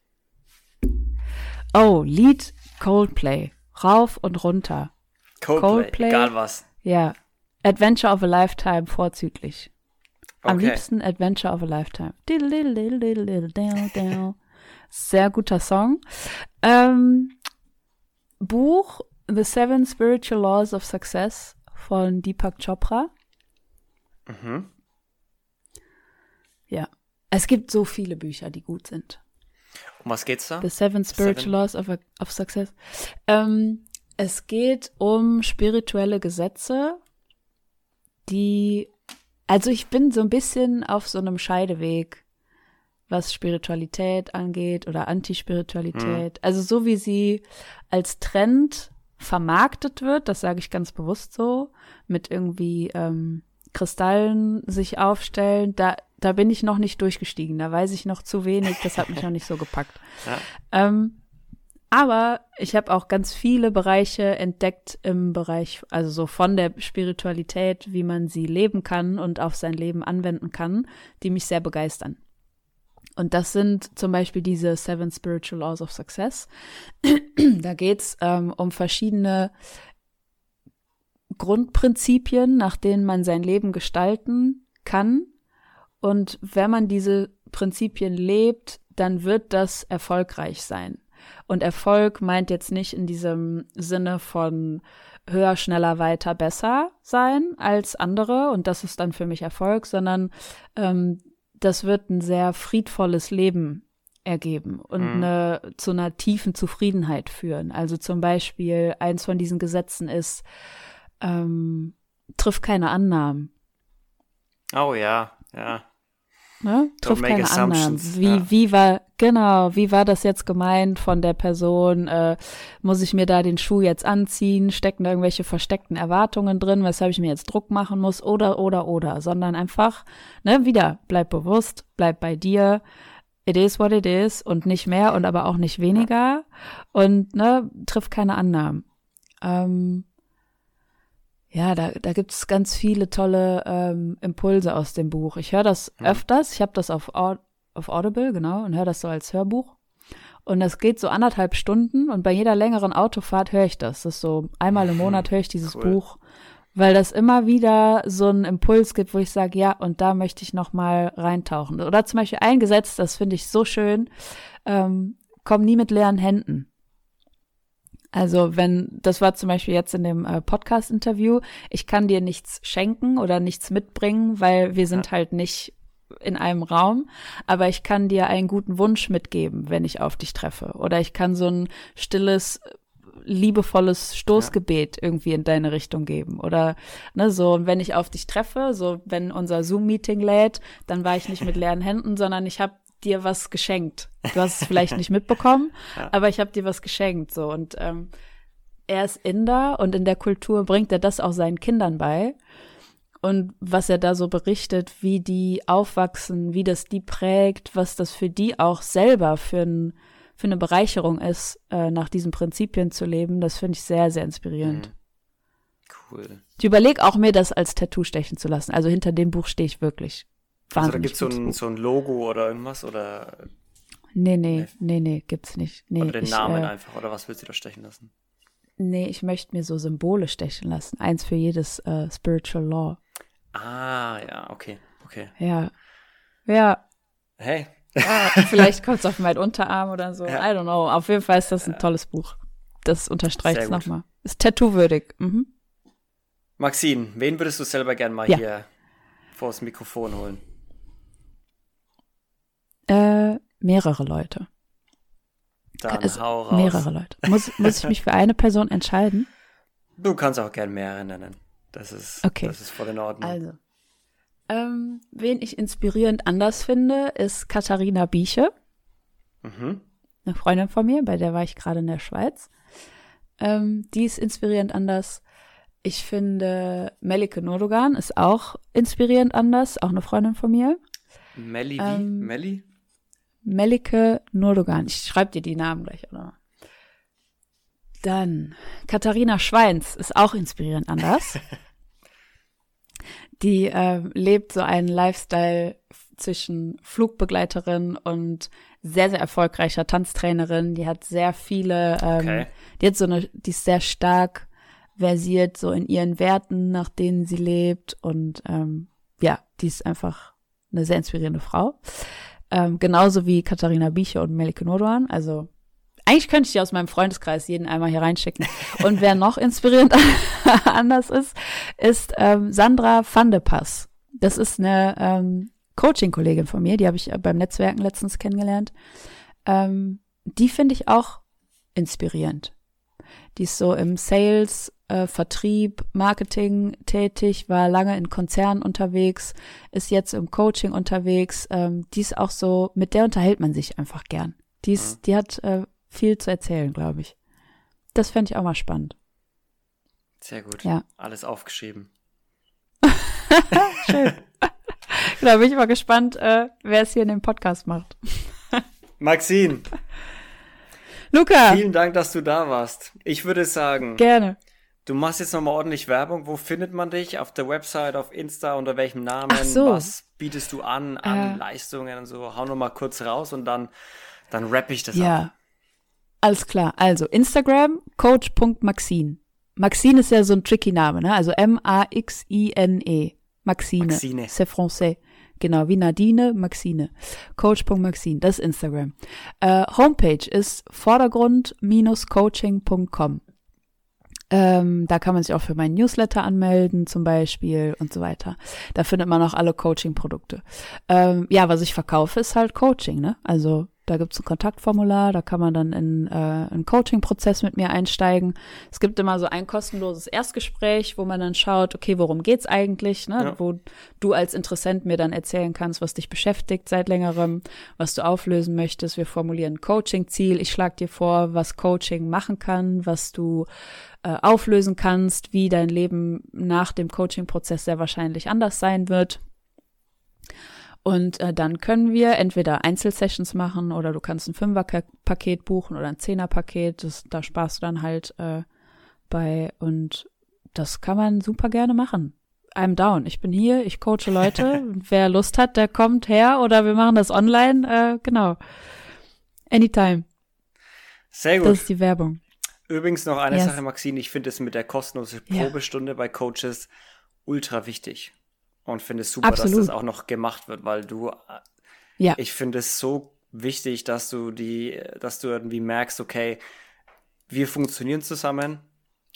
Oh, Lied Coldplay. Rauf und runter. Coldplay, Coldplay egal was. Ja. Adventure of a Lifetime vorzüglich. Am okay. liebsten Adventure of a Lifetime. Sehr guter Song. Ähm, Buch The Seven Spiritual Laws of Success von Deepak Chopra. Mhm. Ja. Es gibt so viele Bücher, die gut sind. Um was geht's da? The Seven Spiritual. Laws of, of Success. Ähm, es geht um spirituelle Gesetze, die, also ich bin so ein bisschen auf so einem Scheideweg, was Spiritualität angeht oder Antispiritualität. Mhm. Also so wie sie als Trend vermarktet wird, das sage ich ganz bewusst so, mit irgendwie ähm, Kristallen sich aufstellen, da da bin ich noch nicht durchgestiegen. Da weiß ich noch zu wenig. Das hat mich noch nicht so gepackt. Ja. Ähm, aber ich habe auch ganz viele Bereiche entdeckt im Bereich, also so von der Spiritualität, wie man sie leben kann und auf sein Leben anwenden kann, die mich sehr begeistern. Und das sind zum Beispiel diese Seven Spiritual Laws of Success. da geht's ähm, um verschiedene Grundprinzipien, nach denen man sein Leben gestalten kann und wenn man diese Prinzipien lebt, dann wird das erfolgreich sein. Und Erfolg meint jetzt nicht in diesem Sinne von höher, schneller, weiter, besser sein als andere und das ist dann für mich Erfolg, sondern ähm, das wird ein sehr friedvolles Leben ergeben und mhm. eine, zu einer tiefen Zufriedenheit führen. Also zum Beispiel eins von diesen Gesetzen ist, ähm, triff keine Annahmen. Oh ja, ja. Ne? Trifft keine Annahmen. Wie, ja. wie war, genau, wie war das jetzt gemeint von der Person? Äh, muss ich mir da den Schuh jetzt anziehen? Stecken da irgendwelche versteckten Erwartungen drin, weshalb ich mir jetzt Druck machen muss? Oder, oder, oder. Sondern einfach, ne, wieder, bleib bewusst, bleib bei dir. It is what it is und nicht mehr und aber auch nicht weniger. Und, ne, trifft keine Annahmen. Ähm, ja, da, da gibt es ganz viele tolle ähm, Impulse aus dem Buch. Ich höre das mhm. öfters. Ich habe das auf, auf Audible, genau, und höre das so als Hörbuch. Und das geht so anderthalb Stunden und bei jeder längeren Autofahrt höre ich das. Das ist so einmal im Monat höre ich dieses cool. Buch, weil das immer wieder so einen Impuls gibt, wo ich sage, ja, und da möchte ich noch mal reintauchen. Oder zum Beispiel ein Gesetz, das finde ich so schön, ähm, komm nie mit leeren Händen. Also wenn, das war zum Beispiel jetzt in dem äh, Podcast-Interview, ich kann dir nichts schenken oder nichts mitbringen, weil wir sind ja. halt nicht in einem Raum, aber ich kann dir einen guten Wunsch mitgeben, wenn ich auf dich treffe. Oder ich kann so ein stilles, liebevolles Stoßgebet ja. irgendwie in deine Richtung geben. Oder ne, so, wenn ich auf dich treffe, so wenn unser Zoom-Meeting lädt, dann war ich nicht mit leeren Händen, sondern ich habe dir was geschenkt. Du hast es vielleicht nicht mitbekommen, ja. aber ich habe dir was geschenkt. So und ähm, er ist Inder und in der Kultur bringt er das auch seinen Kindern bei. Und was er da so berichtet, wie die aufwachsen, wie das die prägt, was das für die auch selber für ein für eine Bereicherung ist, äh, nach diesen Prinzipien zu leben, das finde ich sehr, sehr inspirierend. Mhm. Cool. Ich überlege auch mir, das als Tattoo stechen zu lassen. Also hinter dem Buch stehe ich wirklich. Also da gibt es so, ein, so ein Logo oder irgendwas oder? Nee, nee, nee, nee, gibt's nicht. Nee, oder den ich, Namen äh, einfach oder was willst du da stechen lassen? Nee, ich möchte mir so Symbole stechen lassen. Eins für jedes äh, Spiritual Law. Ah, ja, okay, okay. Ja. Ja. Hey. ja vielleicht kommt es auf meinen Unterarm oder so. Ja. I don't know. Auf jeden Fall ist das ein ja. tolles Buch. Das unterstreicht es nochmal. Ist tattoo-würdig. Mhm. Maxine, wen würdest du selber gern mal hier vors Mikrofon holen? Äh, mehrere Leute. Dann also, hau raus. Mehrere Leute. Muss, muss ich mich für eine Person entscheiden? Du kannst auch gern mehrere nennen. Das ist, okay. das ist voll in Ordnung. Also, ähm, wen ich inspirierend anders finde, ist Katharina Bieche. Mhm. Eine Freundin von mir, bei der war ich gerade in der Schweiz. Ähm, die ist inspirierend anders. Ich finde, Melike Nordogan ist auch inspirierend anders, auch eine Freundin von mir. Melli, ähm, Melli? Melike Nordogan. Ich schreibe dir die Namen gleich, oder? Dann Katharina Schweins ist auch inspirierend anders. die äh, lebt so einen Lifestyle zwischen Flugbegleiterin und sehr, sehr erfolgreicher Tanztrainerin. Die hat sehr viele, ähm, okay. die hat so eine, die ist sehr stark versiert so in ihren Werten, nach denen sie lebt und ähm, ja, die ist einfach eine sehr inspirierende Frau. Ähm, genauso wie Katharina Bieche und Melike Nordoan. Also eigentlich könnte ich die aus meinem Freundeskreis jeden einmal hier reinschicken. Und wer noch inspirierend anders ist, ist ähm, Sandra van de Pass. Das ist eine ähm, Coaching-Kollegin von mir, die habe ich beim Netzwerken letztens kennengelernt. Ähm, die finde ich auch inspirierend. Die ist so im Sales äh, Vertrieb, Marketing tätig, war lange in Konzernen unterwegs, ist jetzt im Coaching unterwegs. Ähm, die ist auch so, mit der unterhält man sich einfach gern. Die, ist, mhm. die hat äh, viel zu erzählen, glaube ich. Das fände ich auch mal spannend. Sehr gut. Ja. Alles aufgeschrieben. Schön. da bin ich mal gespannt, äh, wer es hier in dem Podcast macht. Maxine. Luca. Vielen Dank, dass du da warst. Ich würde sagen. Gerne. Du machst jetzt nochmal ordentlich Werbung. Wo findet man dich? Auf der Website, auf Insta, unter welchem Namen? Ach so. Was bietest du an, an äh. Leistungen und so? Hau nochmal kurz raus und dann, dann rappe ich das ja. ab. Alles klar. Also Instagram, coach.maxine. Maxine ist ja so ein tricky Name, ne? Also M-A-X-I-N-E. Maxine. Maxine. C'est français. Genau, wie Nadine, Maxine. Coach.maxine, das ist Instagram. Äh, Homepage ist vordergrund-coaching.com. Ähm, da kann man sich auch für meinen Newsletter anmelden, zum Beispiel und so weiter. Da findet man auch alle Coaching-Produkte. Ähm, ja, was ich verkaufe, ist halt Coaching, ne? Also da gibt's ein Kontaktformular, da kann man dann in äh, einen Coaching-Prozess mit mir einsteigen. Es gibt immer so ein kostenloses Erstgespräch, wo man dann schaut, okay, worum geht's eigentlich, ne? Ja. Wo du als Interessent mir dann erzählen kannst, was dich beschäftigt seit längerem, was du auflösen möchtest. Wir formulieren ein Coaching-Ziel. Ich schlage dir vor, was Coaching machen kann, was du äh, auflösen kannst, wie dein Leben nach dem Coaching-Prozess sehr wahrscheinlich anders sein wird. Und äh, dann können wir entweder Einzelsessions machen oder du kannst ein Fünfer-Paket buchen oder ein Zehner-Paket. Da sparst du dann halt äh, bei und das kann man super gerne machen. I'm down. Ich bin hier, ich coache Leute. wer Lust hat, der kommt her oder wir machen das online. Äh, genau. Anytime. Sehr gut. Das ist die Werbung. Übrigens noch eine yes. Sache, Maxine. Ich finde es mit der kostenlosen Probestunde ja. bei Coaches ultra wichtig und finde es super, Absolut. dass das auch noch gemacht wird, weil du, ja. ich finde es so wichtig, dass du die, dass du irgendwie merkst, okay, wir funktionieren zusammen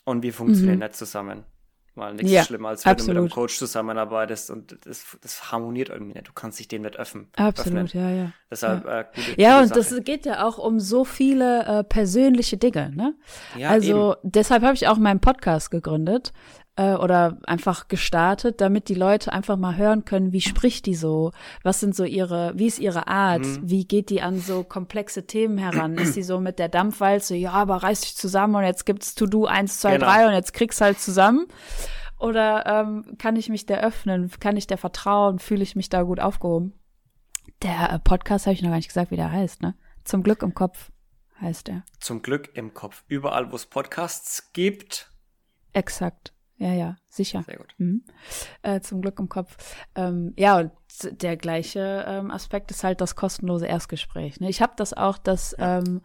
und wir funktionieren mhm. nicht zusammen. Weil nichts ja, schlimmer, als wenn absolut. du mit einem Coach zusammenarbeitest und das, das harmoniert irgendwie nicht. Du kannst dich dem nicht öffnen. Absolut, öffnen. ja, ja. Deshalb, ja. Äh, gute, ja gute und Sache. das geht ja auch um so viele äh, persönliche Dinge, ne? Ja, also eben. deshalb habe ich auch meinen Podcast gegründet, äh, oder einfach gestartet, damit die Leute einfach mal hören können, wie spricht die so, was sind so ihre, wie ist ihre Art, mhm. wie geht die an so komplexe Themen heran, ist sie so mit der Dampfwalze, ja, aber reiß dich zusammen und jetzt gibt's To-Do eins, zwei, genau. drei und jetzt kriegst halt zusammen. Oder ähm, kann ich mich der öffnen, kann ich der vertrauen, fühle ich mich da gut aufgehoben? Der äh, Podcast habe ich noch gar nicht gesagt, wie der heißt, ne? Zum Glück im Kopf. heißt er. Zum Glück im Kopf. Überall, wo es Podcasts gibt. Exakt. Ja, ja, sicher. Sehr gut. Mhm. Äh, zum Glück im Kopf. Ähm, ja, und der gleiche ähm, Aspekt ist halt das kostenlose Erstgespräch. Ne? Ich habe das auch, dass ähm,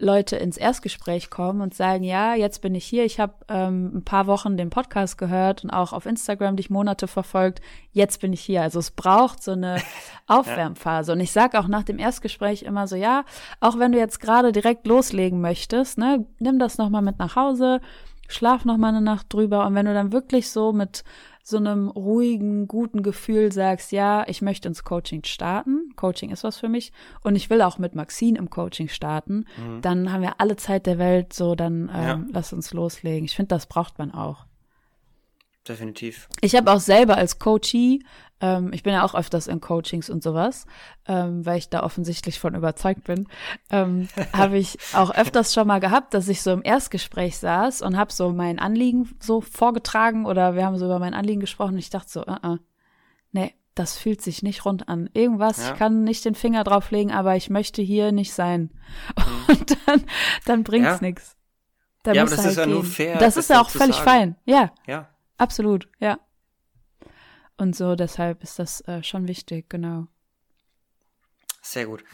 Leute ins Erstgespräch kommen und sagen, ja, jetzt bin ich hier, ich habe ähm, ein paar Wochen den Podcast gehört und auch auf Instagram dich Monate verfolgt, jetzt bin ich hier. Also es braucht so eine Aufwärmphase. Und ich sage auch nach dem Erstgespräch immer so, ja, auch wenn du jetzt gerade direkt loslegen möchtest, ne, nimm das nochmal mit nach Hause, schlaf noch mal eine Nacht drüber und wenn du dann wirklich so mit so einem ruhigen, guten Gefühl sagst, ja, ich möchte ins Coaching starten, Coaching ist was für mich und ich will auch mit Maxine im Coaching starten, mhm. dann haben wir alle Zeit der Welt, so dann ähm, ja. lass uns loslegen. Ich finde, das braucht man auch. Definitiv. Ich habe auch selber als Coachie ähm, ich bin ja auch öfters in Coachings und sowas, ähm, weil ich da offensichtlich von überzeugt bin. Ähm, habe ich auch öfters schon mal gehabt, dass ich so im Erstgespräch saß und habe so mein Anliegen so vorgetragen oder wir haben so über mein Anliegen gesprochen und ich dachte so, uh -uh, nee, das fühlt sich nicht rund an. Irgendwas, ja. ich kann nicht den Finger drauflegen, aber ich möchte hier nicht sein. Mhm. Und dann, dann bringt's ja. nichts. ja, aber das halt ist ja gehen. nur fair. Das, das ist ja auch völlig sagen. fein. Ja. Ja. Absolut, ja und so. Deshalb ist das äh, schon wichtig, genau. Sehr gut.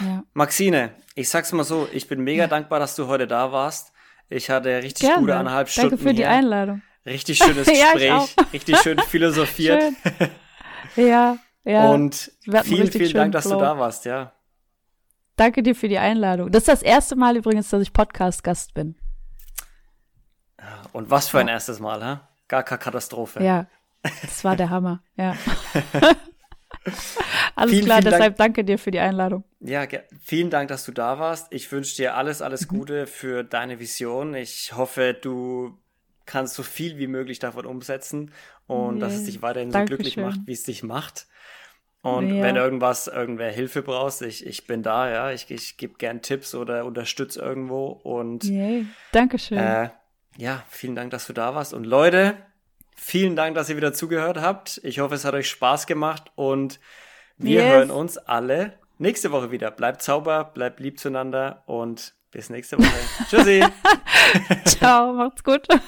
Ja. Maxine, ich sag's mal so, ich bin mega ja. dankbar, dass du heute da warst. Ich hatte richtig Gerne. gute eineinhalb Stunden. Danke für die hier. Einladung. Richtig schönes Gespräch, richtig schön philosophiert. Schön. Ja, ja. Und vielen, vielen Dank, dass Flow. du da warst, ja. Danke dir für die Einladung. Das ist das erste Mal übrigens, dass ich Podcast-Gast bin. Und was für ein erstes Mal, ha? Gar keine Katastrophe. Ja, das war der Hammer, ja. alles vielen, klar, vielen deshalb Dank. danke dir für die Einladung. Ja, vielen Dank, dass du da warst. Ich wünsche dir alles, alles mhm. Gute für deine Vision. Ich hoffe, du kannst so viel wie möglich davon umsetzen und nee. dass es dich weiterhin so glücklich macht, wie es dich macht. Und ja. wenn irgendwas, irgendwer Hilfe brauchst, ich, ich bin da, ja. Ich, ich gebe gern Tipps oder unterstütze irgendwo. Und nee. Dankeschön. Äh, ja, vielen Dank, dass du da warst. Und Leute, Vielen Dank, dass ihr wieder zugehört habt. Ich hoffe, es hat euch Spaß gemacht und wir yes. hören uns alle nächste Woche wieder. Bleibt sauber, bleibt lieb zueinander und bis nächste Woche. Tschüssi. Ciao, macht's gut.